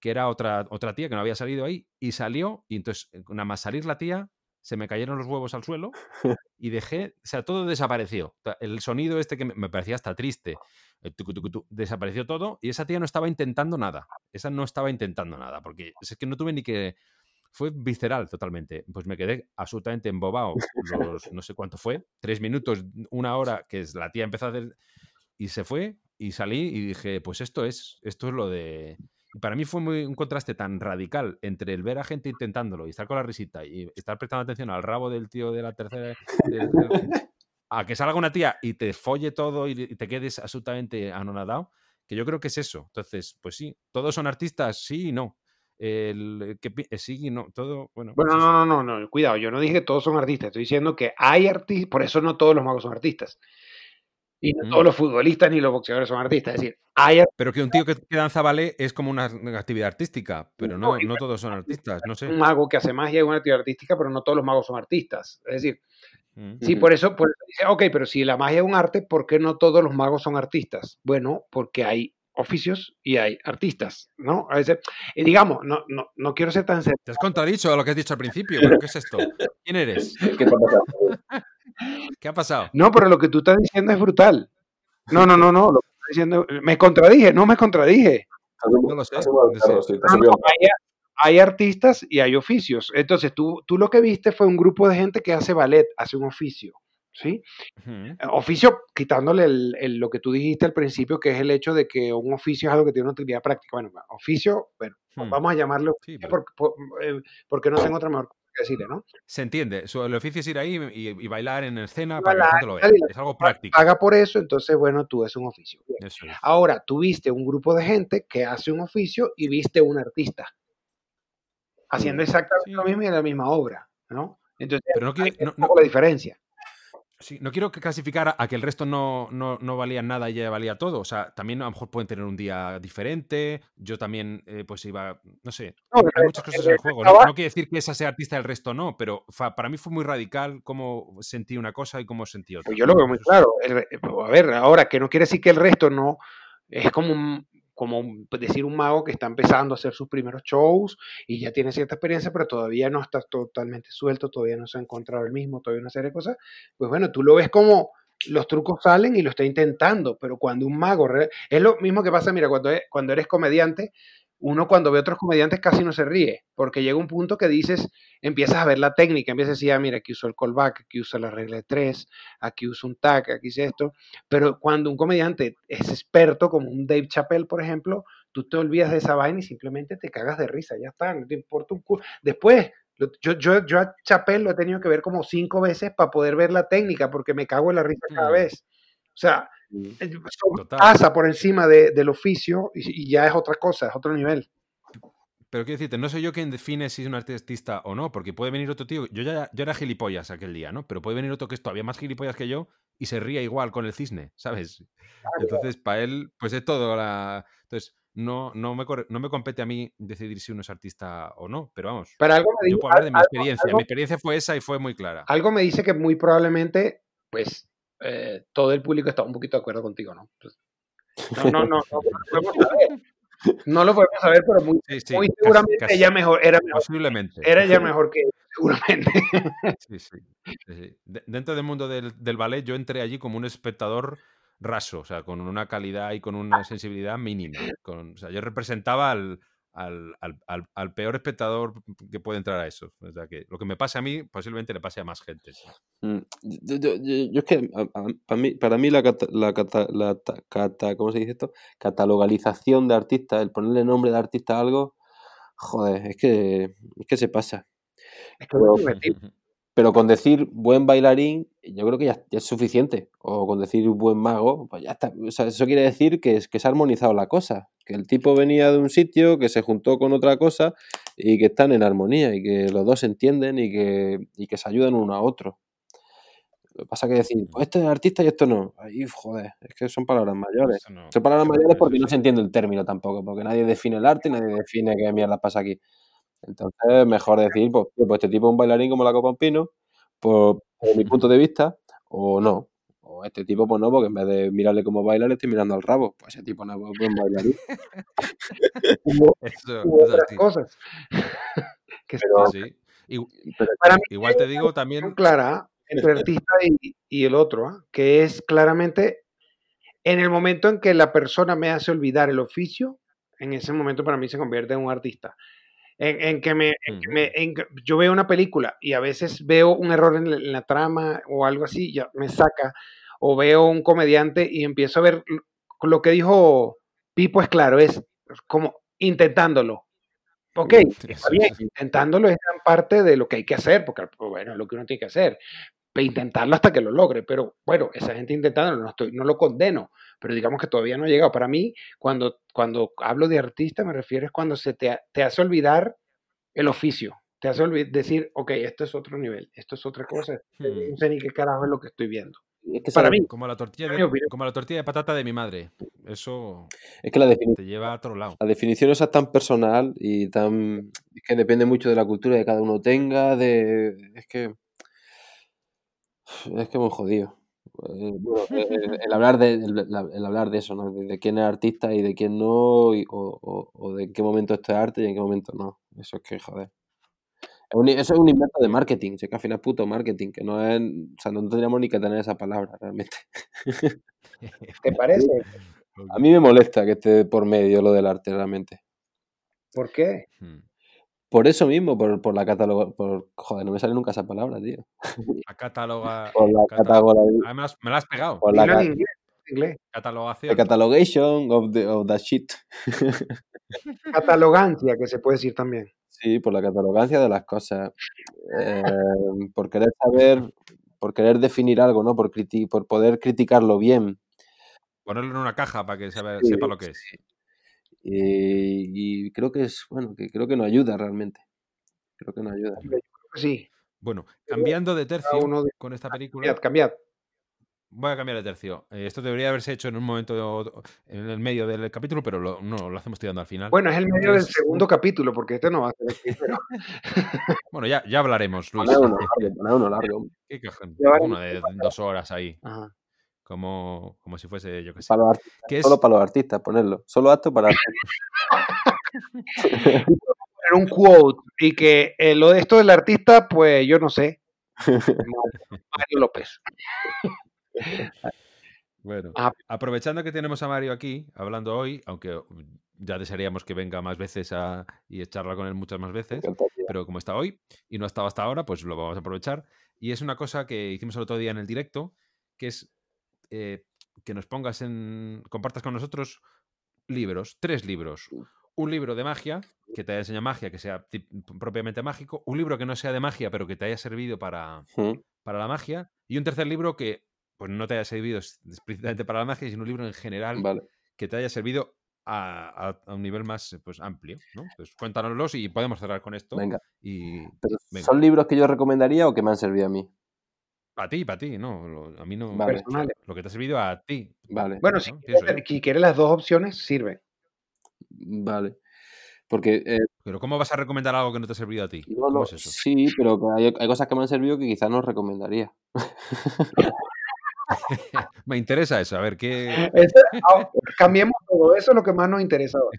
que era otra, otra tía que no había salido ahí y salió y entonces, eh, nada más salir la tía, se me cayeron los huevos al suelo *laughs* y dejé, o sea, todo desapareció. El sonido este que me- me parecía hasta triste, el tucu, tucu, tu, desapareció todo y esa tía no estaba intentando nada. Esa no estaba intentando nada, porque es que no tuve ni que... Fue visceral totalmente. Pues me quedé absolutamente embobado. *laughs* Los, no sé cuánto fue, tres minutos, una hora, que es la tía empezó a hacer... Y se fue y salí y dije, pues esto es, esto es lo de... Y para mí fue muy, un contraste tan radical entre el ver a gente intentándolo y estar con la risita y estar prestando atención al rabo del tío de la tercera... *laughs* a que salga una tía y te folle todo y te quedes absolutamente anonadado, que yo creo que es eso. Entonces, pues sí, todos son artistas, sí y no. El, que, sí y no, todo, bueno. Bueno, pues no, no, no, no, cuidado, yo no dije que todos son artistas, estoy diciendo que hay artistas, por eso no todos los magos son artistas. Y no Mm. todos los futbolistas ni los boxeadores son artistas, es decir, hay ar- Pero que un tío que, danza ballet es como una actividad artística, pero No, no, no todos son artistas, no sé. un mago que hace magia es una actividad artística, pero no todos los magos son artistas. Es decir. Sí, por eso, por eso dice, ok, pero si la magia es un arte, ¿por qué no todos los magos son artistas? Bueno, porque hay oficios y hay artistas, ¿no? A veces, y digamos, no, no, no quiero ser tan serio. Te has contradicho a lo que has dicho al principio, ¿pero qué es esto? ¿Quién eres? *laughs* ¿Qué te ha pasado? *laughs* ¿Qué ha pasado? No, pero lo que tú estás diciendo es brutal. No, no, no, no, lo que estás diciendo, me contradije, no me contradije. No lo sé, no sé. sí, hay, artistas y hay oficios. Entonces, tú, tú lo que viste fue un grupo de gente que hace ballet, hace un oficio, ¿sí? Eh, Oficio, quitándole el- el- lo que tú dijiste al principio, que es el hecho de que un oficio es algo que tiene una utilidad práctica. Bueno, oficio, bueno, Hmm. vamos a llamarlo Sí, por- eh, porque no tengo otra mejor cosa que decirle, ¿no? se entiende. Su- El oficio es ir ahí y, y bailar en escena para que la gente lo vea. la Es algo práctico. Paga por eso, entonces, bueno, tú es un oficio. Bien. Eso es. Ahora, tú viste un grupo de gente que hace un oficio y viste un artista haciendo exactamente Sí. lo mismo y en la misma obra, ¿no? Entonces, Pero no ahí quiero, está no, un no- poco la diferencia. sí, no quiero que clasificar a que el resto no, no, no valía nada y ella valía todo. O sea, también a lo mejor pueden tener un día diferente. Yo también, eh, pues iba, no sé. No, el Hay muchas cosas el en resto juego. No, estaba- no quiere decir que esa sea artista, el resto no, pero fa- para mí fue muy radical cómo sentí una cosa y cómo sentí otra. Pues yo lo veo muy claro. El a ver, ahora que no quiere decir que el resto no. Es como, un- como pues, decir un mago que está empezando a hacer sus primeros shows y ya tiene cierta experiencia, pero todavía no está totalmente suelto, todavía no se ha encontrado el mismo, todavía una serie de cosas. Pues bueno, tú lo ves como los trucos salen y lo está intentando, pero cuando un mago. Es lo mismo que pasa, mira, cuando, e- cuando eres comediante, uno cuando ve a otros comediantes casi no se ríe, porque llega un punto que dices, empiezas a ver la técnica, empiezas a decir, ah, mira, aquí uso el callback, aquí uso la regla de tres, aquí uso un tag, aquí hice esto. Pero cuando un comediante es experto, como un Dave Chappelle, por ejemplo, tú te olvidas de esa vaina y simplemente te cagas de risa, ya está, no te importa un culo. Después, yo, yo, yo a Chappelle lo he tenido que ver como cinco veces para poder ver la técnica, porque me cago en la risa cada Mm. vez. O sea, Total. pasa por encima de- del oficio y, y ya es otra cosa, es otro nivel. Pero quiero decirte, no soy yo quien define si es un artista o no, porque puede venir otro tío. Yo ya yo era gilipollas aquel día, ¿no? Pero puede venir otro que es todavía más gilipollas que yo y se ría igual con el cisne, ¿sabes? Entonces, para él, pues es todo la. Entonces, no, no, me, corre- no me compete a mí decidir si uno es artista o no, pero vamos. Pero algo me, Yo di- puedo hablar de mi algo- experiencia. algo- Mi experiencia fue esa y fue muy clara. algo me dice que muy probablemente, pues, eh, todo el público está un poquito de acuerdo contigo, ¿no? Pues, *laughs* no, no, no, no, lo podemos saber. No lo podemos saber, pero muy, Sí, sí. muy casi- seguramente casi- ella mejor, era mejor, posiblemente. era ya mejor que seguramente. Sí, sí, sí, sí. De- dentro del mundo del, del ballet, yo entré allí como un espectador raso, o sea, con una calidad y con una sensibilidad mínima. Con, o sea, yo representaba al, al, al- al- al peor espectador que puede entrar a eso. O sea, que lo que me pase a mí, posiblemente le pase a más gente. sí. Mm, Yo, yo- yo- yo es que a- a- para mí, para mí la, cata- la, cata- la cata- ¿cómo se dice esto? Catalogalización de artista, el ponerle nombre de artista a algo, joder, es que, es que se pasa. Es que Pero- es muy divertido. Pero con decir buen bailarín, yo creo que ya, ya es suficiente. O con decir buen mago, pues ya está. O sea, eso quiere decir que, es, que se ha armonizado la cosa. Que el tipo venía de un sitio, que se juntó con otra cosa y que están en armonía y que los dos se entienden y que, y que se ayudan uno a otro. Lo que pasa que decir, pues esto es artista y esto no. Ahí, joder, es que son palabras mayores. No- Son palabras mayores porque no se entiende el término tampoco, porque nadie define el arte y nadie define qué mierda pasa aquí. Entonces, mejor decir, pues, tío, pues este tipo es un bailarín como la Copa un Pino, por, por mi punto de vista, o no. O este tipo, pues no, porque en vez de mirarle cómo baila, le estoy mirando al rabo. Pues ese tipo no es buen bailarín. *laughs* Eso otras así. cosas. *laughs* que Pero- Sí, sí. Igu- Pero para mí Igual te digo también. clara entre el artista y, y el otro, ¿ah? que es claramente en el momento en que la persona me hace olvidar el oficio, en ese momento para mí se convierte en un artista. En, en que me, en que me- en yo veo una película y a veces veo un error en la, en la trama o algo así, ya me saca. o veo un comediante y empiezo a ver lo- que dijo Pipo es claro, es como intentándolo. Ok, está bien, intentándolo es gran parte de lo que hay que hacer, porque pues, bueno, es lo que uno tiene que hacer. Intentarlo hasta que lo logre, pero bueno, esa gente intentándolo, no, estoy, no lo condeno, pero digamos que todavía no ha llegado. Para mí, cuando, cuando hablo de artista, me refiero es cuando se te, ha- te hace olvidar el oficio, te hace olvidar, decir, ok, esto es otro nivel, esto es otra cosa, Hmm. no sé ni qué carajo es lo que estoy viendo. Es que, Para mí, Como la tortilla de, opinión. como la tortilla de patata de mi madre. Eso es que la, te lleva a otro lado. la definición esa es tan personal y tan... Es que depende mucho de la cultura que cada uno tenga, de... Es que... Es que muy jodido. Eh, bueno, eh, el, el hablar de, el, la- el hablar de eso, ¿no? De, de quién es artista y de quién no, y- o, o- o de en qué momento esto es arte y en qué momento no. Eso es que, joder. Es un- eso es un invento de marketing, sé que al final es puto marketing, que no es... O sea, no tendríamos ni que tener esa palabra realmente. *laughs* ¿Te parece? A mí me molesta que esté por medio lo del arte realmente. ¿Por qué? Hmm. Por eso mismo, por, por la catálogo, por, joder, no me sale nunca esa palabra, tío. La cataloga. *laughs* Por la cata- cataloga- Ah, me, la has, me la has pegado. por la en inglés. en inglés. the Catalogación. catalogation of the of the shit. *laughs* Catalogancia, que se puede decir también. Sí, por la catalogancia de las cosas. Eh, por querer saber, por querer definir algo, ¿no? Por criti- por poder criticarlo bien. Ponerlo en una caja para que sepa, Sí, sepa lo que es. sí. Y, y creo que es, bueno, que creo que no ayuda realmente. Creo que no ayuda. Sí. Bueno, cambiando de tercio uno de- con esta película. Cambiad, cambiad. Voy a cambiar de tercio. Eh, esto debería haberse hecho en un momento en el medio del capítulo, pero lo- no, lo hacemos tirando al final. Bueno, es el medio del segundo capítulo, porque este no va a ser el primero. *laughs* Bueno, ya, ya hablaremos, Luis. Uno largo, uno largo. Qué cajón. Ya vale. Uno de dos horas ahí, Ajá. Como, como si fuese, yo qué sé. Para los artistas, Que es, solo para los artistas, ponerlo. Solo apto para *laughs* Poner un quote y que eh, lo de esto del artista, pues yo no sé. *laughs* Mario López. bueno, Ah. aprovechando que tenemos a Mario aquí, hablando hoy, aunque ya desearíamos que venga más veces a, y charlar con él muchas más veces, pero como está hoy y no ha estado hasta ahora, pues lo vamos a aprovechar. Y es una cosa que hicimos el otro día en el directo, que es eh, que nos pongas en. compartas con nosotros libros, tres libros. Un libro de magia, que te haya enseñado magia, que sea propiamente mágico. Un libro que no sea de magia, pero que te haya servido para, para la magia. Y un tercer libro que pues, no te haya servido explícitamente para la magia, sino un libro en general Vale. que te haya servido a, a- a un nivel más pues, amplio. ¿no? Pues cuéntanoslos y podemos cerrar con esto. Venga. Y Pero Venga. ¿Son libros que yo recomendaría o que me han servido a mí? Para ti, para ti, no. lo- a mí no. Vale. Personales. Lo que te ha servido a ti. Vale. Bueno, ¿no? si quieres, yo. si quieres las dos opciones, sirve. Vale. Porque eh, Pero ¿cómo vas a recomendar algo que no te ha servido a ti? no, ¿Cómo no, es eso? sí, pero hay, hay cosas que me han servido que quizás no recomendaría. *laughs* Me interesa eso, a ver qué. *laughs* Ah, cambiemos todo eso, es lo que más nos interesa ahora.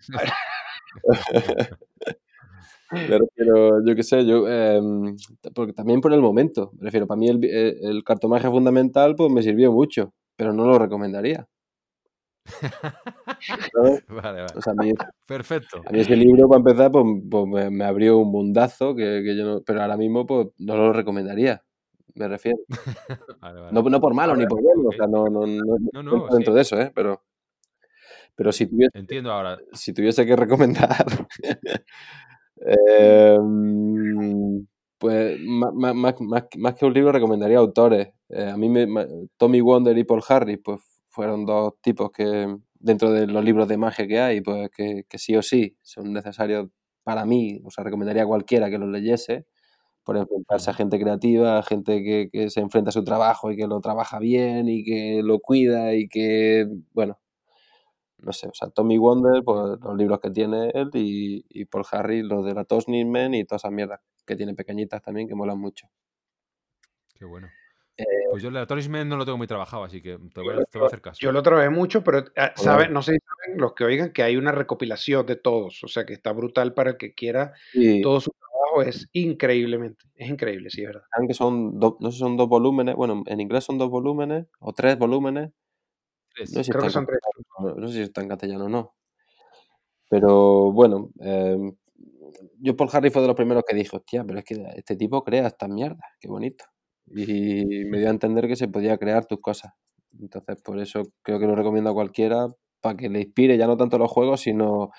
Pero, pero yo qué sé, yo em, porque también por el momento. Me refiero, para mí el, eh, el cartomaje fundamental pues me sirvió mucho, pero no lo recomendaría. *laughs* Vale, vale. O sea, a mí, Perfecto. a mí ese libro, para empezar, pues, pues me, me abrió un mundazo que, que yo no, pero ahora mismo pues no lo recomendaría. Me refiero. *laughs* Vale, vale. No, no por malo ni por bueno, o Ok. sea, no, no, no, No, no no, entro dentro sí. de eso, ¿eh? Pero, pero si tuviese, Entiendo ahora. si tuviese que recomendar, em, pues ma- más, más, más que un libro recomendaría autores. Eh, a mí me, Tommy Wonder y Paul Harris pues fueron dos tipos que dentro de los libros de magia que hay, pues que, que sí o sí son necesarios para mí, o sea, recomendaría a cualquiera que los leyese. Por enfrentarse a gente creativa, a gente que, que se enfrenta a su trabajo y que lo trabaja bien y que lo cuida y que, bueno, no sé, o sea, Tommy Wonder, pues los libros que tiene él y, y Paul Harris, los de la Tosnin Men y todas esas mierdas que tiene pequeñitas también que molan mucho. Qué bueno. Eh, Pues yo el de la Torisman no lo tengo muy trabajado, así que te voy a, te voy a hacer caso. Yo lo trabajé mucho, pero ah, saben, no sé si saben los que oigan que hay una recopilación de todos, o sea que está brutal para el que quiera y todo su trabajo, es increíblemente, es increíble, sí, es verdad. saben que son, do- no sé si son dos volúmenes, bueno, en inglés son dos volúmenes o tres volúmenes, Tres. no sé si Creo que son tres. No sé si está en castellano o no. Pero bueno, eh, yo Paul Harris fue de los primeros que dijo, hostia, pero es que este tipo crea estas mierdas, qué bonito. Y me dio a entender que se podía crear tus cosas. Entonces, por eso creo que lo recomiendo a cualquiera para que le inspire ya no tanto los juegos, sino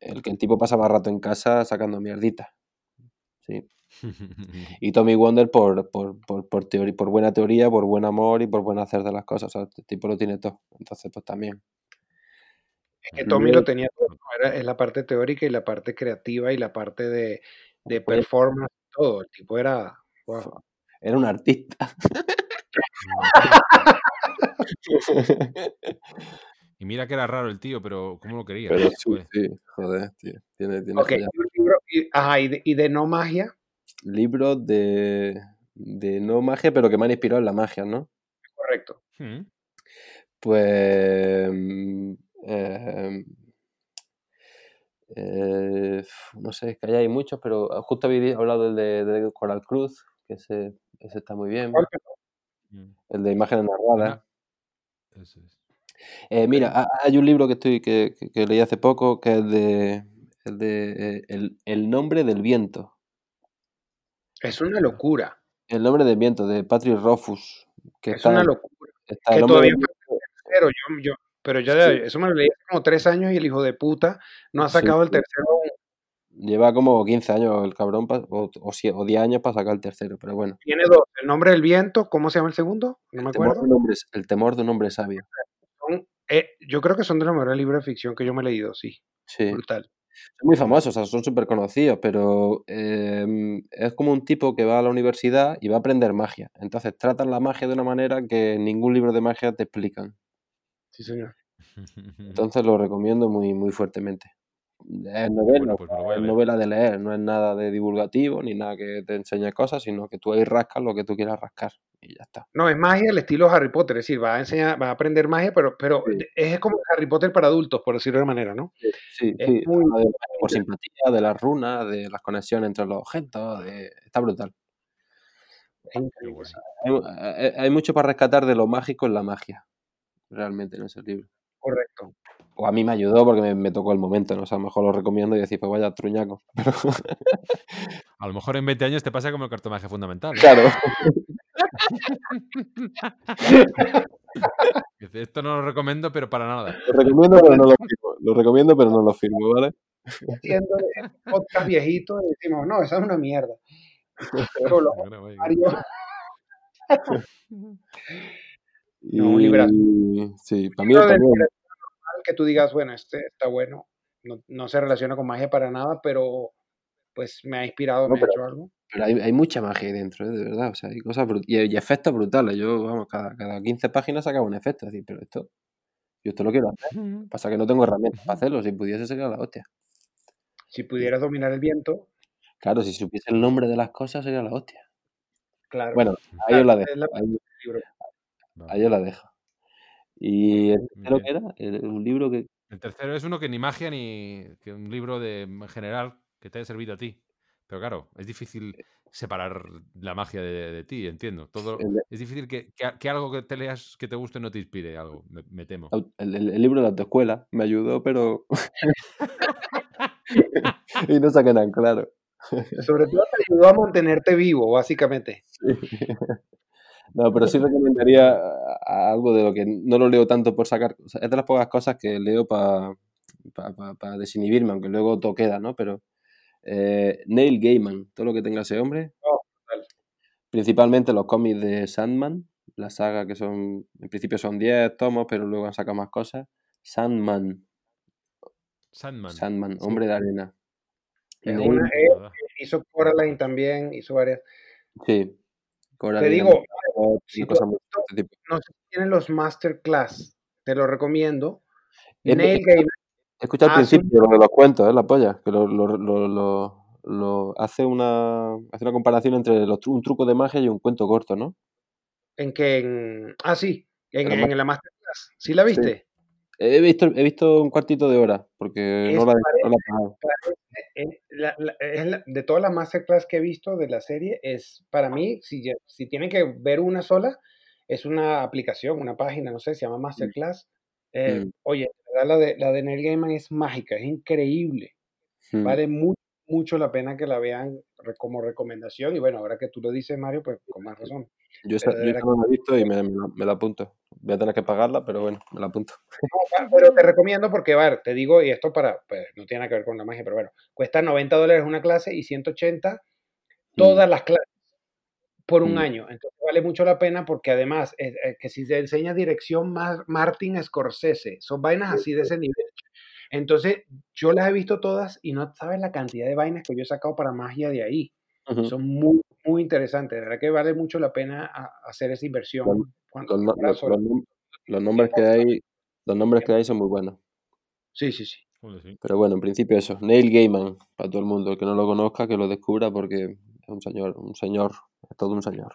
el que el tipo pasaba rato en casa sacando mierditas. Sí. *laughs* Y Tommy Wonder por, por, por, por, teoría, por buena teoría, por buen amor y por buen hacer de las cosas. O sea, este tipo lo tiene todo. Entonces, pues también. Es que Tommy lo tenía todo. Era, es la parte teórica y la parte creativa y la parte de, de performance, todo. El tipo era. wow. Era un artista. *laughs* Y mira que era raro el tío, pero ¿cómo lo quería? Pero sí, sí, joder, tío. Tiene, tiene y libro, ajá, y de, y de no magia, Libros de, de no magia, pero que me han inspirado en la magia, ¿no? correcto. Hmm. Pues. Mm, eh, eh, no sé, es que hay muchos, pero justo habéis hablado del de, de Coral Cruz, que ese, ese está muy bien. Mm. El de imágenes narradas. Una- Eso es. Eh, mira, ha- hay un libro que estoy que, que- que leí hace poco que es de, el, de eh, el, el nombre del viento. Es una locura. El nombre del viento, de Patrick Rothfuss. Que Es está, una locura. está Que todavía del. Yo, yo, pero ya Sí. eso me lo leí hace como tres años y el hijo de puta no ha Sí, sacado el tercero. Lleva como 15 años el cabrón, o, o, sie- o 10 años para sacar el tercero, pero bueno. Tiene dos. El nombre del viento, ¿cómo se llama el segundo? No me El temor, de acuerdo. un hombre, el temor de un hombre sabio. Son- eh, yo creo que son de los mejores libros de ficción que yo me he leído, sí. Sí. Brutal. Son muy famosos, o sea, son súper conocidos, pero eh, es como un tipo que va a la universidad y va a aprender magia. Entonces tratan la magia de una manera que ningún libro de magia te explican. Sí, señor. *laughs* Entonces lo recomiendo muy, muy fuertemente. Es novela, Bueno, pues es leer. novela de leer, no es nada de divulgativo ni nada que te enseñe cosas, sino que tú ahí rascas lo que tú quieras rascar y ya está. No, es magia al estilo Harry Potter, es decir, va a enseñar, va a aprender magia, pero, pero Sí. es como Harry Potter para adultos, por decirlo de manera, ¿no? Sí, Es sí, muy- de por simpatía, de las runas, de las conexiones entre los objetos, de- está brutal. Es. Hay, hay- hay mucho para rescatar de lo mágico en la magia, realmente, en ese libro. Correcto. O a mí me ayudó porque me, me tocó el momento, ¿no? O sea, a lo mejor lo recomiendo y decir, pues vaya truñaco. *laughs* *laughs* A lo mejor en 20 años te pasa como el cartomaje fundamental. ¿eh? Claro. *laughs* Esto no lo recomiendo, pero para nada. Lo recomiendo, pero no lo firmo. Lo recomiendo, pero no lo firmo, ¿vale? Haciendo el podcast viejito y decimos, no, esa es una mierda. Pero lo No, un librazo. Sí, para mí también. que tú digas, bueno, este está bueno, no, no se relaciona con magia para nada, pero pues me ha inspirado, No, me pero- ha hecho algo. Pero hay, hay mucha magia ahí dentro, ¿eh? de verdad. O sea, hay cosas brut- y, y efectos brutales. Yo, vamos, cada, cada 15 páginas sacaba un efecto. Es decir, pero esto, yo esto lo quiero hacer. Pasa que no tengo herramientas para hacerlo. Si pudiese sería la hostia. Si pudieras dominar el viento, Claro, si supiese el nombre de las cosas sería la hostia. claro. Bueno, ahí os la dejo. la- Ahí. Vale. ahí la dejo. ¿Y el tercero era? El- un libro que. El tercero es uno que ni magia ni que un libro de en general que te haya servido a ti. Pero claro, es difícil separar la magia de, de ti, entiendo. Todo, El, es difícil que, que- que algo que te leas que te guste no te inspire algo, me, me temo. el- el- el libro de la autoescuela me ayudó, pero. *laughs* y no saqué nada en claro. *laughs* *laughs* Sobre todo te ayudó a mantenerte vivo, básicamente. No, pero sí recomendaría a algo de lo que no lo leo tanto por sacar. o sea, es de las pocas cosas que leo para desinhibirme, aunque luego todo queda, ¿no? Pero eh, Neil Gaiman, todo lo que tenga ese hombre. Oh, total. Principalmente los cómics de Sandman, la saga que son, en principio son 10 tomos, pero luego han sacado más cosas. Sandman, Sandman. Sandman, hombre de arena. Es Neil- una- eh, hizo Coraline también, hizo varias. sí. Te Coraline y cosas de este tipo. no sé si tienen los masterclass, te lo recomiendo. Es de- Neil Gaiman, He escuchado al principio lo de los cuentos, ¿eh? la polla, que lo, lo- lo- lo- hace, una, hace una comparación entre los un truco de magia y un cuento corto, ¿no? en que en, ah sí, en, en la masterclass, ¿sí la viste? He visto, he visto un cuartito de hora, porque Es no la, no es la- de todas las masterclass que he visto de la serie, es para mí, si, si tienen que ver una sola, es una aplicación, una página, no sé, se llama Masterclass. Eh, Mm. Oye, la, de, la de Neil Gaiman es mágica, es increíble, Mm. vale mucho, mucho la pena que la vean como recomendación. Y bueno, ahora que tú lo dices, Mario, pues con más razón. Yo esa, yo esa no la he visto y me, me la- me la apunto. Voy a tener que pagarla, pero bueno, me la apunto. No, pero te recomiendo porque, a ver, te digo, y esto para, pues no tiene nada que ver con la magia, pero bueno, cuesta 90 dólares una clase y 180 todas las clases por un Mm. año. Entonces vale mucho la pena porque además, eh, eh, que si se enseña dirección Mar- Martin Scorsese, son vainas así de ese nivel. Entonces, yo las he visto todas y no sabes la cantidad de vainas que yo he sacado para magia de ahí. Son muy, muy interesantes. De verdad que vale mucho la pena hacer esa inversión. Los- cuando- Los, los- los nombres que hay, los nombres que hay son muy buenos. Sí, sí, sí. Pero bueno, en principio eso. Neil Gaiman, para todo el mundo. El que no lo conozca, que lo descubra porque es un señor, un señor, es todo un señor.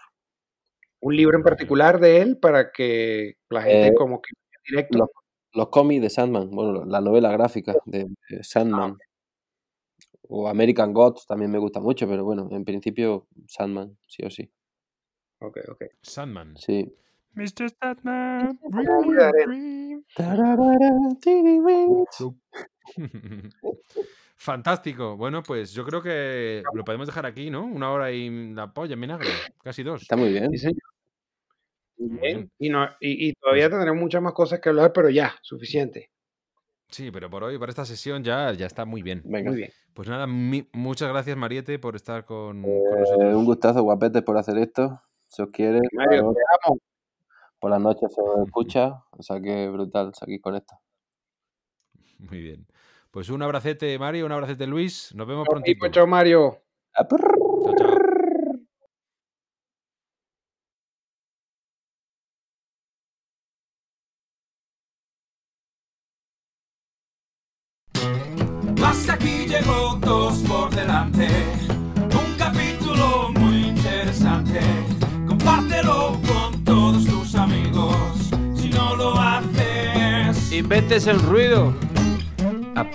Un libro en particular de él para que la gente Eh, como que directo. Los, los cómics de Sandman, bueno, la novela gráfica de, de Sandman. O American Gods también me gusta mucho, pero bueno, en principio Sandman, sí o sí. Ok, ok. Sandman. Sí. Mr. Arena. *laughs* Fantástico. Bueno, pues yo creo que lo podemos dejar aquí, ¿no? Una hora y la polla en vinagre. Casi dos. Está muy bien. Sí, señor. Bien. Y, no, y, y todavía tendremos muchas más cosas que hablar, pero ya, suficiente. Sí, pero por hoy, para esta sesión ya, ya está muy bien. Venga. Muy bien. Pues nada, mi- muchas gracias, Mariette, por estar con, con Eh, nosotros. un gustazo, guapetes, por hacer esto. Si os quiere, por Mario, noche, te amo. por las noches se os *laughs* escucha. O sea que brutal, seguís con esto. Muy bien. Pues un abracete, Mario, un abracete, Luis. Nos vemos. Pipo, chao, Mario. Chao, chao. es el ruido. Ah,